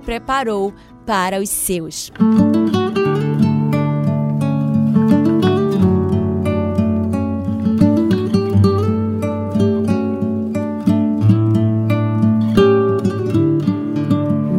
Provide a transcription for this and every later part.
preparou para os seus.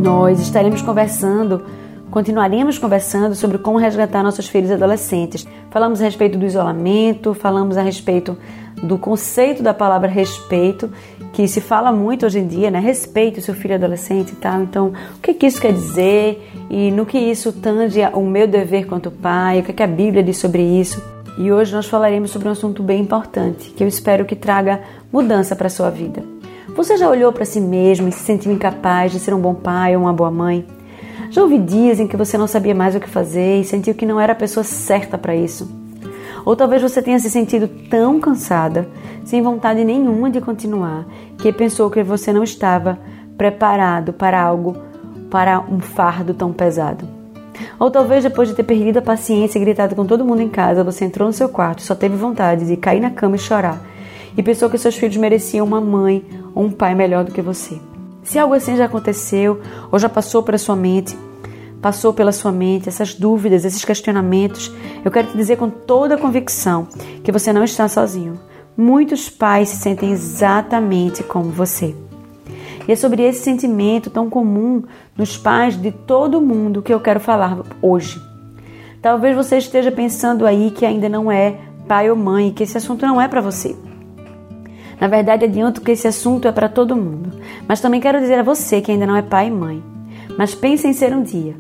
Nós estaremos conversando Continuaremos conversando sobre como resgatar nossos filhos adolescentes. Falamos a respeito do isolamento, falamos a respeito do conceito da palavra respeito, que se fala muito hoje em dia, né? Respeite o seu filho adolescente e tal. Então, o que, que isso quer dizer e no que isso tange o meu dever quanto pai, o que, que a Bíblia diz sobre isso. E hoje nós falaremos sobre um assunto bem importante, que eu espero que traga mudança para a sua vida. Você já olhou para si mesmo e se sentiu incapaz de ser um bom pai ou uma boa mãe? Já houve dias em que você não sabia mais o que fazer e sentiu que não era a pessoa certa para isso. Ou talvez você tenha se sentido tão cansada, sem vontade nenhuma de continuar, que pensou que você não estava preparado para algo, para um fardo tão pesado. Ou talvez depois de ter perdido a paciência e gritado com todo mundo em casa, você entrou no seu quarto e só teve vontade de cair na cama e chorar, e pensou que seus filhos mereciam uma mãe ou um pai melhor do que você. Se algo assim já aconteceu ou já passou pela sua mente, passou pela sua mente, essas dúvidas, esses questionamentos, eu quero te dizer com toda a convicção que você não está sozinho. Muitos pais se sentem exatamente como você. E é sobre esse sentimento tão comum nos pais de todo mundo que eu quero falar hoje. Talvez você esteja pensando aí que ainda não é pai ou mãe, que esse assunto não é para você. Na verdade, adianto que esse assunto é para todo mundo. Mas também quero dizer a você que ainda não é pai e mãe. Mas pense em ser um dia.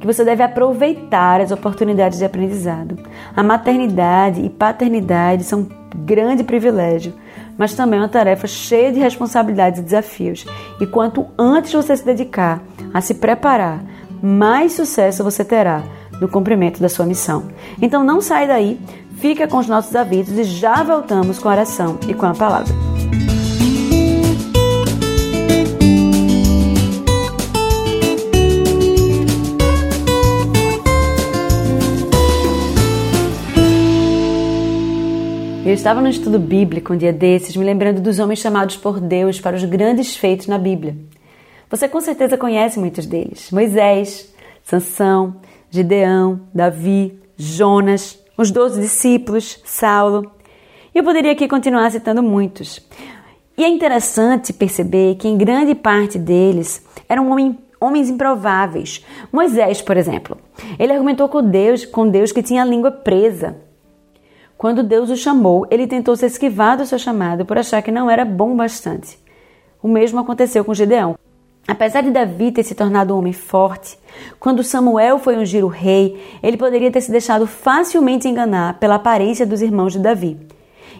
Que você deve aproveitar as oportunidades de aprendizado. A maternidade e paternidade são um grande privilégio, mas também uma tarefa cheia de responsabilidades e desafios. E quanto antes você se dedicar a se preparar, mais sucesso você terá no cumprimento da sua missão. Então não sai daí, fica com os nossos avisos e já voltamos com a oração e com a palavra. Eu estava no estudo bíblico um dia desses, me lembrando dos homens chamados por Deus para os grandes feitos na Bíblia. Você com certeza conhece muitos deles: Moisés, Sansão, Gideão, Davi, Jonas, os doze discípulos, Saulo. Eu poderia aqui continuar citando muitos. E é interessante perceber que em grande parte deles eram homens improváveis. Moisés, por exemplo, ele argumentou com Deus, com Deus que tinha a língua presa. Quando Deus o chamou, ele tentou se esquivar do seu chamado por achar que não era bom bastante. O mesmo aconteceu com Gideão. Apesar de Davi ter se tornado um homem forte, quando Samuel foi ungir o rei, ele poderia ter se deixado facilmente enganar pela aparência dos irmãos de Davi.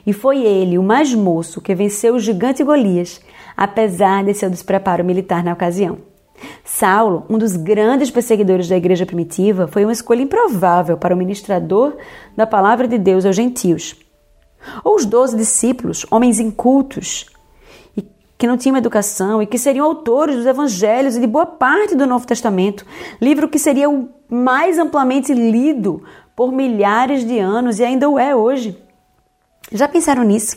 E foi ele, o mais moço, que venceu o gigante Golias, apesar de seu despreparo militar na ocasião. Saulo, um dos grandes perseguidores da igreja primitiva, foi uma escolha improvável para o ministrador da palavra de Deus aos gentios. Ou os doze discípulos, homens incultos, que não tinham educação e que seriam autores dos evangelhos e de boa parte do Novo Testamento, livro que seria o mais amplamente lido por milhares de anos e ainda o é hoje. Já pensaram nisso?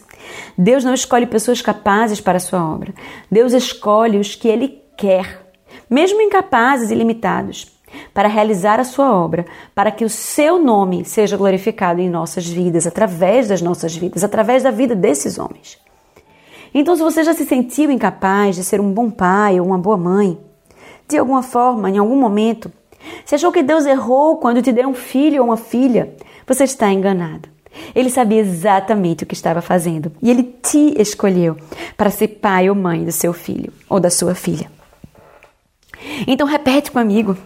Deus não escolhe pessoas capazes para a sua obra. Deus escolhe os que ele quer, mesmo incapazes e limitados, para realizar a sua obra, para que o seu nome seja glorificado em nossas vidas, através das nossas vidas, através da vida desses homens. Então, se você já se sentiu incapaz de ser um bom pai ou uma boa mãe, de alguma forma, em algum momento, se achou que Deus errou quando te deu um filho ou uma filha, você está enganado. Ele sabia exatamente o que estava fazendo e ele te escolheu para ser pai ou mãe do seu filho ou da sua filha. Então repete comigo: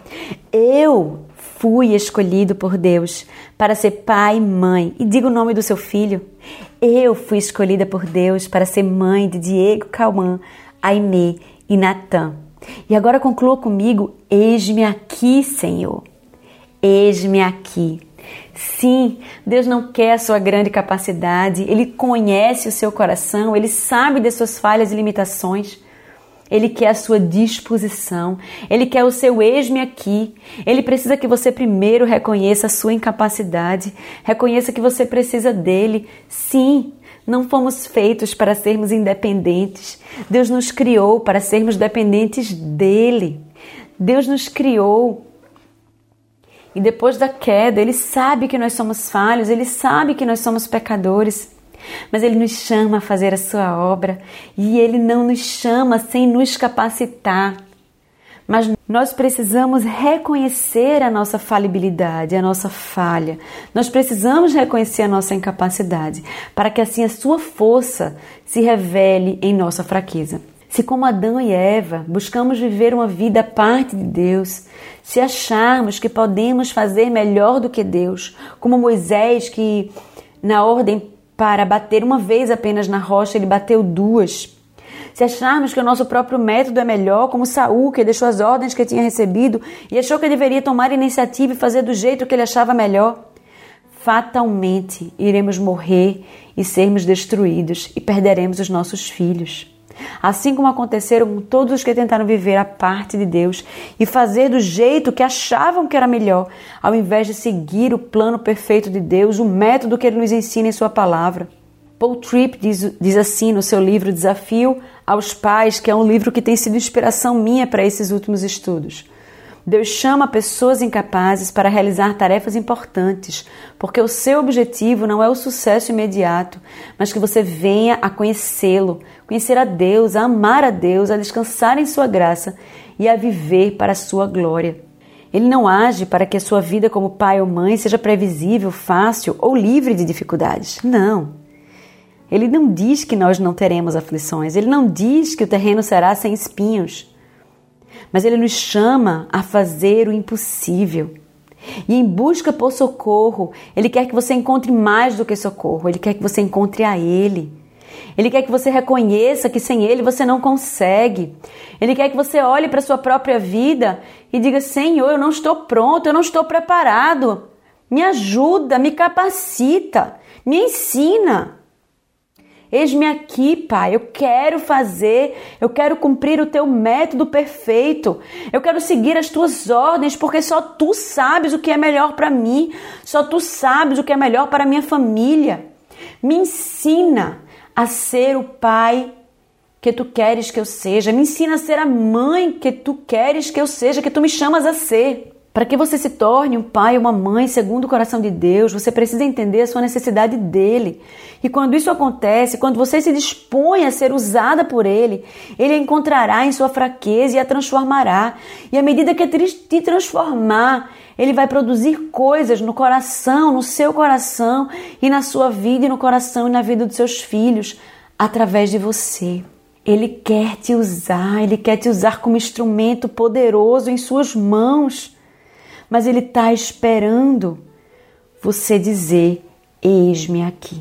Eu fui escolhido por Deus para ser pai e mãe. E diga o nome do seu filho. Eu fui escolhida por Deus para ser mãe de Diego, Cauã, Aimee e Natan. E agora conclua comigo: Eis-me aqui, Senhor. Eis-me aqui. Sim, Deus não quer a sua grande capacidade, Ele conhece o seu coração, Ele sabe das suas falhas e limitações. Ele quer a sua disposição, ele quer o seu eis-me aqui. Ele precisa que você primeiro reconheça a sua incapacidade, reconheça que você precisa dele. Sim, não fomos feitos para sermos independentes. Deus nos criou para sermos dependentes dele. Deus nos criou e depois da queda, ele sabe que nós somos falhos, ele sabe que nós somos pecadores. Mas Ele nos chama a fazer a Sua obra e Ele não nos chama sem nos capacitar. Mas nós precisamos reconhecer a nossa falibilidade, a nossa falha. Nós precisamos reconhecer a nossa incapacidade, para que assim a Sua força se revele em nossa fraqueza. Se, como Adão e Eva, buscamos viver uma vida à parte de Deus, se acharmos que podemos fazer melhor do que Deus, como Moisés, que na ordem para bater uma vez apenas na rocha, ele bateu duas. Se acharmos que o nosso próprio método é melhor, como Saul, que deixou as ordens que tinha recebido e achou que deveria tomar iniciativa e fazer do jeito que ele achava melhor, fatalmente iremos morrer e sermos destruídos e perderemos os nossos filhos assim como aconteceram com todos os que tentaram viver a parte de Deus e fazer do jeito que achavam que era melhor, ao invés de seguir o plano perfeito de Deus, o método que ele nos ensina em Sua palavra. Paul Tripp diz, diz assim no seu livro Desafio aos Pais, que é um livro que tem sido inspiração minha para esses últimos estudos. Deus chama pessoas incapazes para realizar tarefas importantes, porque o seu objetivo não é o sucesso imediato, mas que você venha a conhecê-lo, conhecer a Deus, a amar a Deus, a descansar em sua graça e a viver para a sua glória. Ele não age para que a sua vida como pai ou mãe seja previsível, fácil ou livre de dificuldades. Não. Ele não diz que nós não teremos aflições, ele não diz que o terreno será sem espinhos mas Ele nos chama a fazer o impossível. E em busca por socorro, Ele quer que você encontre mais do que socorro, Ele quer que você encontre a Ele. Ele quer que você reconheça que sem Ele você não consegue. Ele quer que você olhe para a sua própria vida e diga: Senhor, eu não estou pronto, eu não estou preparado. Me ajuda, me capacita, me ensina. Eis-me aqui, Pai. Eu quero fazer, eu quero cumprir o teu método perfeito. Eu quero seguir as tuas ordens, porque só tu sabes o que é melhor para mim. Só tu sabes o que é melhor para minha família. Me ensina a ser o pai que tu queres que eu seja. Me ensina a ser a mãe que tu queres que eu seja, que tu me chamas a ser. Para que você se torne um pai ou uma mãe segundo o coração de Deus, você precisa entender a sua necessidade dele. E quando isso acontece, quando você se dispõe a ser usada por ele, ele a encontrará em sua fraqueza e a transformará. E à medida que te transformar, ele vai produzir coisas no coração, no seu coração e na sua vida e no coração e na vida dos seus filhos, através de você. Ele quer te usar, ele quer te usar como instrumento poderoso em suas mãos mas Ele está esperando você dizer: Eis-me aqui.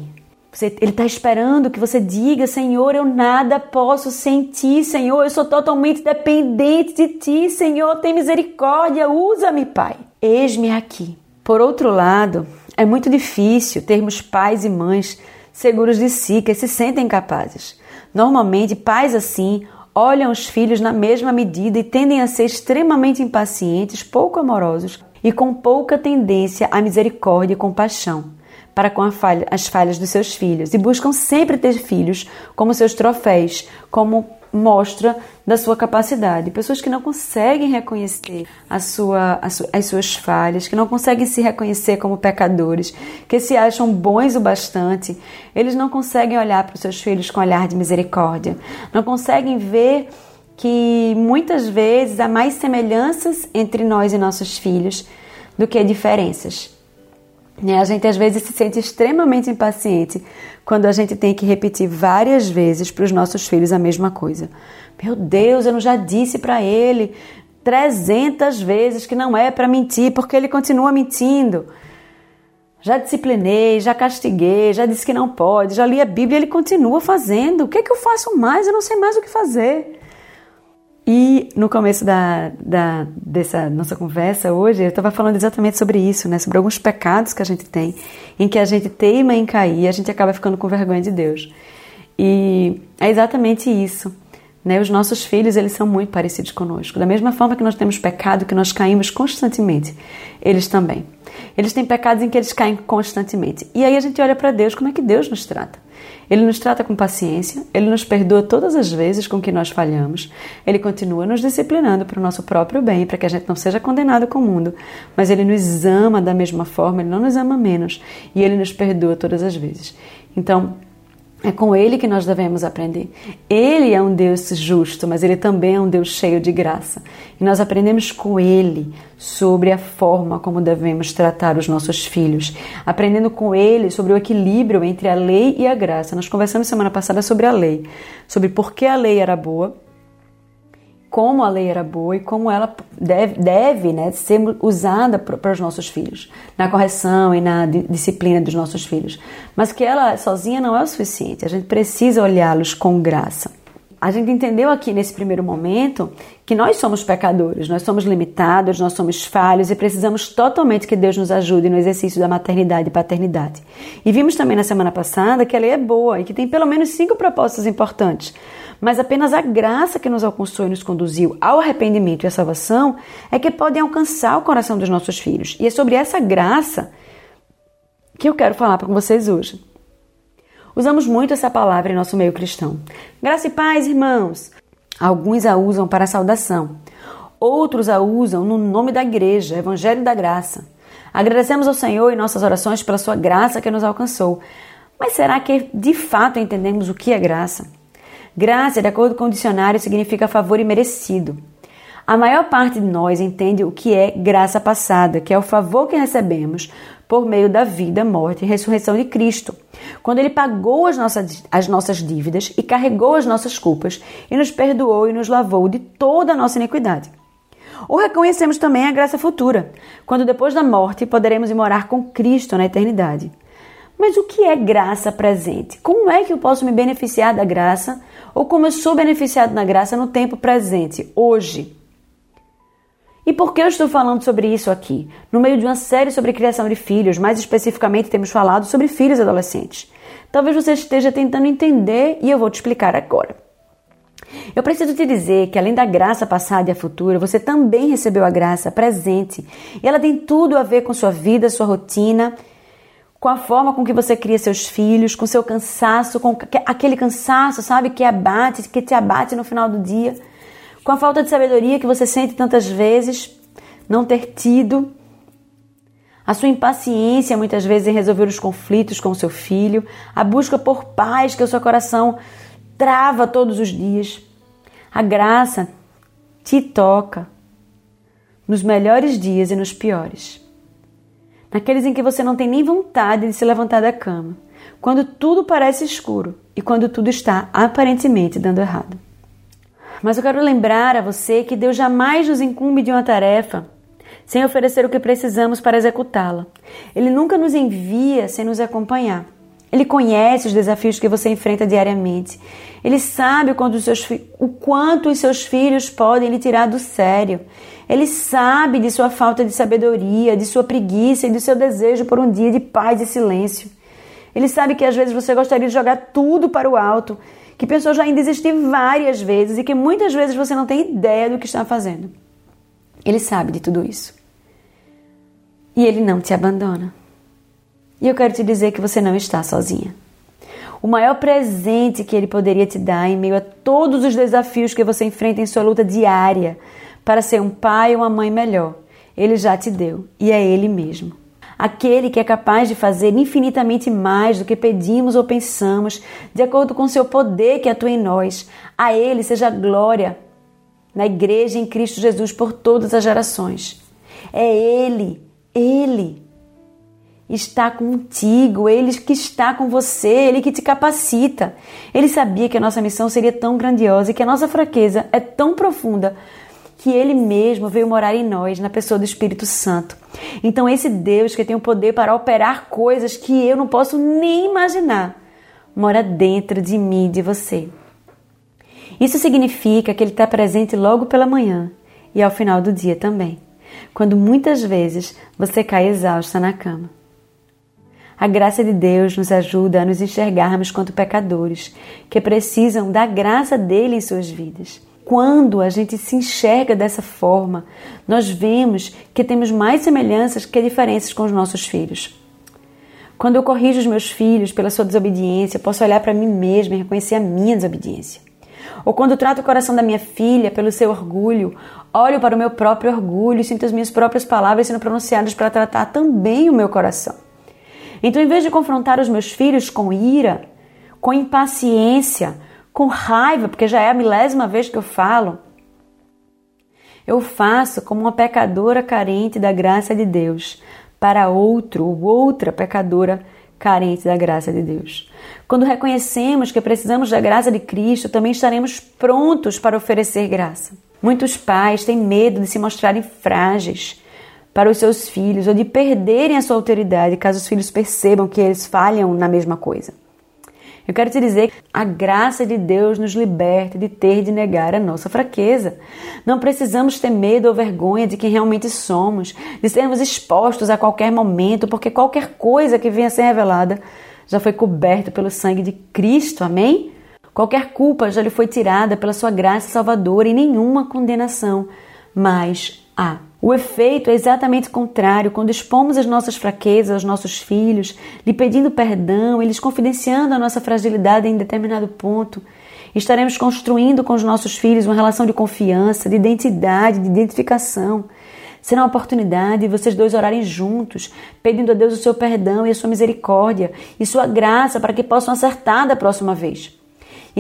ele está esperando que você diga: Senhor, eu nada posso sem ti, Senhor, eu sou totalmente dependente de ti, Senhor, tem misericórdia, usa-me, Pai. Eis-me aqui. Por outro lado, é muito difícil termos pais e mães seguros de si, que se sentem capazes. Normalmente, pais assim olham os filhos na mesma medida e tendem a ser extremamente impacientes, pouco amorosos e com pouca tendência à misericórdia e compaixão para com falha, as falhas dos seus filhos e buscam sempre ter filhos como seus troféus, como mostra da sua capacidade. Pessoas que não conseguem reconhecer a sua, as suas falhas, que não conseguem se reconhecer como pecadores, que se acham bons o bastante, eles não conseguem olhar para os seus filhos com olhar de misericórdia, não conseguem ver que muitas vezes há mais semelhanças entre nós e nossos filhos do que diferenças. A gente às vezes se sente extremamente impaciente quando a gente tem que repetir várias vezes para os nossos filhos a mesma coisa. Meu Deus, eu não já disse para ele 300 vezes que não é para mentir, porque ele continua mentindo. Já disciplinei, já castiguei, já disse que não pode, já li a Bíblia e ele continua fazendo. O que é que eu faço mais? Eu não sei mais o que fazer. E no começo da, da, dessa nossa conversa hoje, eu estava falando exatamente sobre isso, né? Sobre alguns pecados que a gente tem, em que a gente teima em cair e a gente acaba ficando com vergonha de Deus. E é exatamente isso. Né? Os nossos filhos, eles são muito parecidos conosco. Da mesma forma que nós temos pecado, que nós caímos constantemente, eles também. Eles têm pecados em que eles caem constantemente. E aí a gente olha para Deus, como é que Deus nos trata? Ele nos trata com paciência, ele nos perdoa todas as vezes com que nós falhamos, ele continua nos disciplinando para o nosso próprio bem, para que a gente não seja condenado com o mundo, mas ele nos ama da mesma forma, ele não nos ama menos e ele nos perdoa todas as vezes. Então, é com Ele que nós devemos aprender. Ele é um Deus justo, mas Ele também é um Deus cheio de graça. E nós aprendemos com Ele sobre a forma como devemos tratar os nossos filhos, aprendendo com Ele sobre o equilíbrio entre a lei e a graça. Nós conversamos semana passada sobre a lei, sobre por que a lei era boa como a lei era boa e como ela deve, deve né, ser usada para os nossos filhos, na correção e na disciplina dos nossos filhos. Mas que ela sozinha não é o suficiente, a gente precisa olhá-los com graça. A gente entendeu aqui nesse primeiro momento que nós somos pecadores, nós somos limitados, nós somos falhos e precisamos totalmente que Deus nos ajude no exercício da maternidade e paternidade. E vimos também na semana passada que a lei é boa e que tem pelo menos cinco propósitos importantes mas apenas a graça que nos alcançou e nos conduziu ao arrependimento e à salvação é que podem alcançar o coração dos nossos filhos. E é sobre essa graça que eu quero falar com vocês hoje. Usamos muito essa palavra em nosso meio cristão. Graça e paz, irmãos. Alguns a usam para a saudação, outros a usam no nome da igreja, Evangelho da Graça. Agradecemos ao Senhor em nossas orações pela sua graça que nos alcançou. Mas será que de fato entendemos o que é graça? Graça, de acordo com o dicionário, significa favor imerecido. A maior parte de nós entende o que é graça passada, que é o favor que recebemos por meio da vida, morte e ressurreição de Cristo, quando Ele pagou as nossas, as nossas dívidas e carregou as nossas culpas e nos perdoou e nos lavou de toda a nossa iniquidade. Ou reconhecemos também a graça futura, quando depois da morte poderemos morar com Cristo na eternidade. Mas o que é graça presente? Como é que eu posso me beneficiar da graça ou como eu sou beneficiado na graça no tempo presente, hoje? E por que eu estou falando sobre isso aqui? No meio de uma série sobre criação de filhos, mais especificamente temos falado sobre filhos adolescentes. Talvez você esteja tentando entender e eu vou te explicar agora. Eu preciso te dizer que além da graça passada e a futura, você também recebeu a graça presente. E ela tem tudo a ver com sua vida, sua rotina com a forma com que você cria seus filhos, com seu cansaço, com aquele cansaço, sabe, que abate, que te abate no final do dia, com a falta de sabedoria que você sente tantas vezes não ter tido, a sua impaciência muitas vezes em resolver os conflitos com o seu filho, a busca por paz que o seu coração trava todos os dias. A graça te toca nos melhores dias e nos piores naqueles em que você não tem nem vontade de se levantar da cama, quando tudo parece escuro e quando tudo está aparentemente dando errado. Mas eu quero lembrar a você que Deus jamais nos incumbe de uma tarefa sem oferecer o que precisamos para executá-la. Ele nunca nos envia sem nos acompanhar. Ele conhece os desafios que você enfrenta diariamente. Ele sabe o quanto os seus, o quanto os seus filhos podem lhe tirar do sério. Ele sabe de sua falta de sabedoria, de sua preguiça e do seu desejo por um dia de paz e silêncio. Ele sabe que às vezes você gostaria de jogar tudo para o alto, que pensou já em desistir várias vezes e que muitas vezes você não tem ideia do que está fazendo. Ele sabe de tudo isso. E ele não te abandona. E eu quero te dizer que você não está sozinha. O maior presente que ele poderia te dar em meio a todos os desafios que você enfrenta em sua luta diária para ser um pai ou uma mãe melhor, ele já te deu e é ele mesmo. Aquele que é capaz de fazer infinitamente mais do que pedimos ou pensamos, de acordo com seu poder que atua em nós. A ele seja glória na igreja em Cristo Jesus por todas as gerações. É ele, ele está contigo, Ele que está com você, Ele que te capacita. Ele sabia que a nossa missão seria tão grandiosa e que a nossa fraqueza é tão profunda que Ele mesmo veio morar em nós, na pessoa do Espírito Santo. Então, esse Deus que tem o poder para operar coisas que eu não posso nem imaginar, mora dentro de mim e de você. Isso significa que Ele está presente logo pela manhã e ao final do dia também, quando muitas vezes você cai exausta na cama. A graça de Deus nos ajuda a nos enxergarmos quanto pecadores que precisam da graça dele em suas vidas. Quando a gente se enxerga dessa forma, nós vemos que temos mais semelhanças que diferenças com os nossos filhos. Quando eu corrijo os meus filhos pela sua desobediência, posso olhar para mim mesma e reconhecer a minha desobediência. Ou quando trato o coração da minha filha pelo seu orgulho, olho para o meu próprio orgulho e sinto as minhas próprias palavras sendo pronunciadas para tratar também o meu coração. Então, em vez de confrontar os meus filhos com ira, com impaciência, com raiva, porque já é a milésima vez que eu falo, eu faço como uma pecadora carente da graça de Deus para outro ou outra pecadora carente da graça de Deus. Quando reconhecemos que precisamos da graça de Cristo, também estaremos prontos para oferecer graça. Muitos pais têm medo de se mostrarem frágeis para os seus filhos ou de perderem a sua autoridade caso os filhos percebam que eles falham na mesma coisa. Eu quero te dizer que a graça de Deus nos liberta de ter de negar a nossa fraqueza. Não precisamos ter medo ou vergonha de quem realmente somos, de sermos expostos a qualquer momento, porque qualquer coisa que venha a ser revelada já foi coberta pelo sangue de Cristo, amém? Qualquer culpa já lhe foi tirada pela sua graça salvadora e nenhuma condenação mais há. O efeito é exatamente contrário quando expomos as nossas fraquezas aos nossos filhos, lhe pedindo perdão, eles confidenciando a nossa fragilidade em determinado ponto. Estaremos construindo com os nossos filhos uma relação de confiança, de identidade, de identificação. Será uma oportunidade de vocês dois orarem juntos, pedindo a Deus o seu perdão e a sua misericórdia e sua graça para que possam acertar da próxima vez.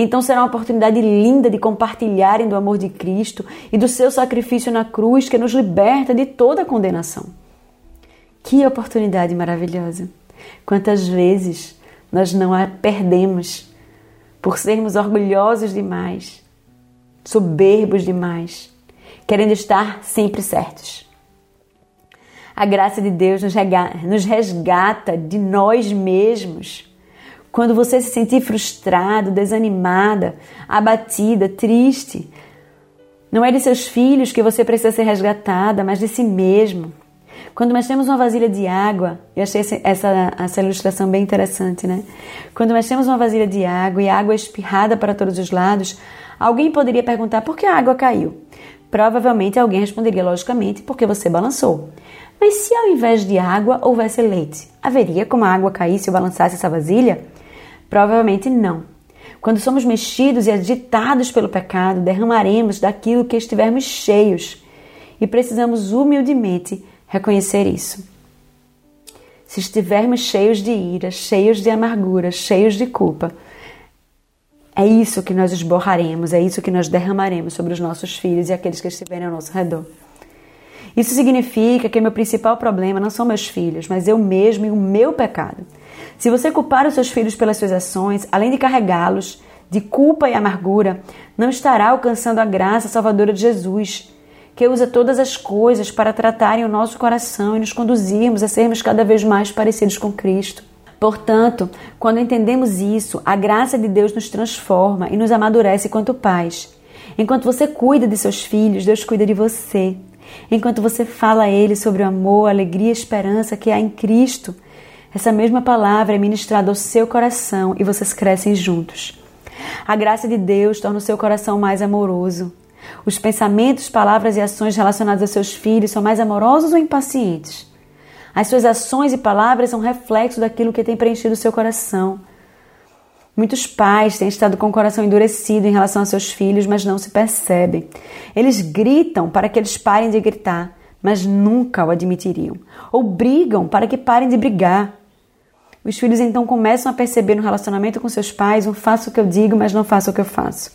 Então será uma oportunidade linda de compartilharem do amor de Cristo e do seu sacrifício na cruz que nos liberta de toda condenação. Que oportunidade maravilhosa! Quantas vezes nós não a perdemos por sermos orgulhosos demais, soberbos demais, querendo estar sempre certos. A graça de Deus nos resgata de nós mesmos quando você se sentir frustrado, desanimada, abatida, triste, não é de seus filhos que você precisa ser resgatada, mas de si mesmo. Quando nós temos uma vasilha de água, eu achei essa, essa ilustração bem interessante, né? Quando nós temos uma vasilha de água e a água é espirrada para todos os lados, alguém poderia perguntar por que a água caiu. Provavelmente alguém responderia logicamente porque você balançou. Mas se ao invés de água houvesse leite, haveria como a água caísse ou balançasse essa vasilha? Provavelmente não. Quando somos mexidos e agitados pelo pecado, derramaremos daquilo que estivermos cheios e precisamos humildemente reconhecer isso. Se estivermos cheios de ira, cheios de amargura, cheios de culpa, é isso que nós esborraremos, é isso que nós derramaremos sobre os nossos filhos e aqueles que estiverem ao nosso redor. Isso significa que meu principal problema não são meus filhos, mas eu mesmo e o meu pecado. Se você culpar os seus filhos pelas suas ações, além de carregá-los de culpa e amargura, não estará alcançando a graça salvadora de Jesus, que usa todas as coisas para tratarem o nosso coração e nos conduzirmos a sermos cada vez mais parecidos com Cristo. Portanto, quando entendemos isso, a graça de Deus nos transforma e nos amadurece quanto pais. Enquanto você cuida de seus filhos, Deus cuida de você. Enquanto você fala a Ele sobre o amor, a alegria e a esperança que há em Cristo, essa mesma palavra é ministrada ao seu coração e vocês crescem juntos. A graça de Deus torna o seu coração mais amoroso. Os pensamentos, palavras e ações relacionados a seus filhos são mais amorosos ou impacientes? As suas ações e palavras são reflexo daquilo que tem preenchido o seu coração. Muitos pais têm estado com o coração endurecido em relação a seus filhos, mas não se percebem. Eles gritam para que eles parem de gritar, mas nunca o admitiriam. Ou brigam para que parem de brigar. Os filhos então começam a perceber no relacionamento com seus pais um faço o que eu digo, mas não faço o que eu faço.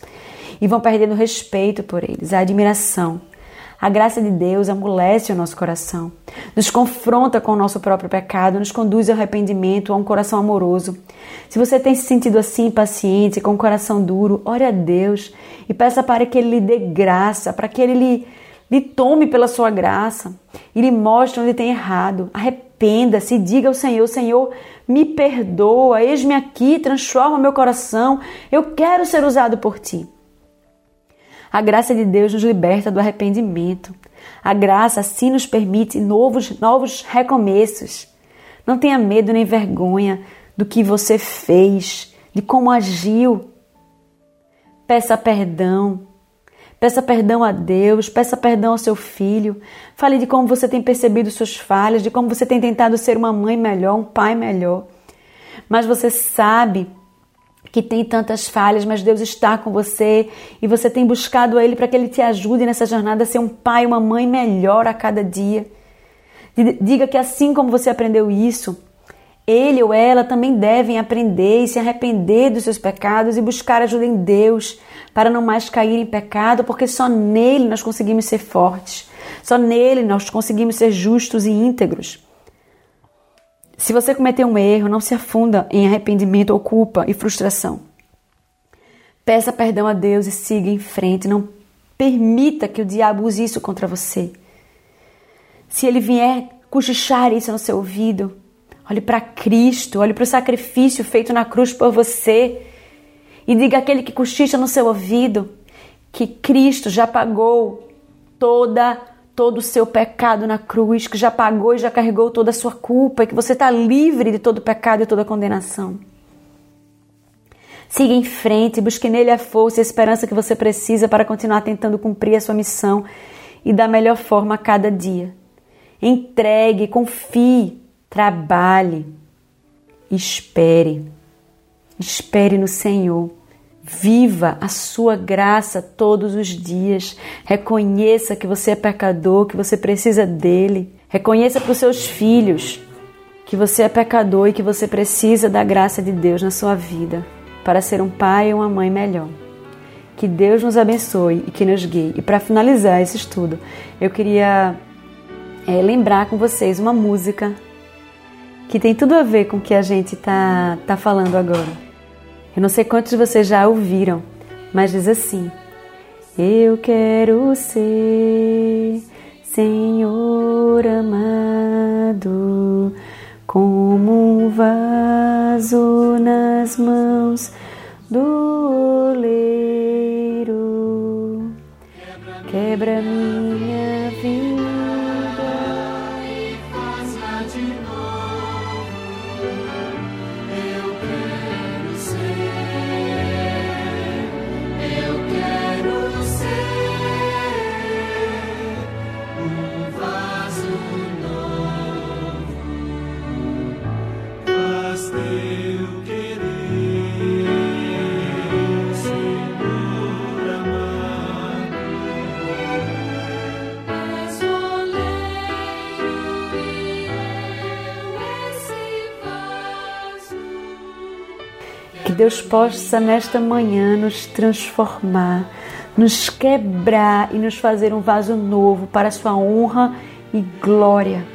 E vão perdendo respeito por eles, a admiração. A graça de Deus amolece o nosso coração, nos confronta com o nosso próprio pecado, nos conduz ao arrependimento, a um coração amoroso. Se você tem se sentido assim, paciente, com o coração duro, ore a Deus e peça para que Ele lhe dê graça, para que Ele lhe, lhe tome pela sua graça e lhe mostre onde tem errado. Arrependa-se diga ao Senhor: Senhor, me perdoa, eis-me aqui, transforma meu coração, eu quero ser usado por ti. A graça de Deus nos liberta do arrependimento. A graça assim nos permite novos, novos recomeços. Não tenha medo nem vergonha do que você fez, de como agiu. Peça perdão. Peça perdão a Deus, peça perdão ao seu filho. Fale de como você tem percebido suas falhas, de como você tem tentado ser uma mãe melhor, um pai melhor. Mas você sabe que tem tantas falhas, mas Deus está com você e você tem buscado a Ele para que Ele te ajude nessa jornada a ser um pai, uma mãe melhor a cada dia. Diga que assim como você aprendeu isso, ele ou ela também devem aprender e se arrepender dos seus pecados e buscar ajuda em Deus para não mais cair em pecado, porque só nele nós conseguimos ser fortes, só nele nós conseguimos ser justos e íntegros. Se você cometer um erro, não se afunda em arrependimento ou culpa e frustração. Peça perdão a Deus e siga em frente. Não permita que o diabo use isso contra você. Se ele vier cochichar isso no seu ouvido, olhe para Cristo, olhe para o sacrifício feito na cruz por você e diga àquele que cochicha no seu ouvido que Cristo já pagou toda todo o seu pecado na cruz, que já pagou e já carregou toda a sua culpa e que você está livre de todo pecado e toda condenação. Siga em frente, busque nele a força e a esperança que você precisa para continuar tentando cumprir a sua missão e da melhor forma a cada dia. Entregue, confie, trabalhe, espere. Espere no Senhor. Viva a sua graça todos os dias. Reconheça que você é pecador, que você precisa dele. Reconheça para os seus filhos que você é pecador e que você precisa da graça de Deus na sua vida para ser um pai ou uma mãe melhor. Que Deus nos abençoe e que nos guie. E para finalizar esse estudo, eu queria é, lembrar com vocês uma música que tem tudo a ver com o que a gente está tá falando agora. Eu não sei quantos de vocês já ouviram, mas diz assim: Eu quero ser Senhor amado, como um vaso nas mãos do oleiro. Quebra minha Deus possa nesta manhã nos transformar, nos quebrar e nos fazer um vaso novo para a sua honra e glória.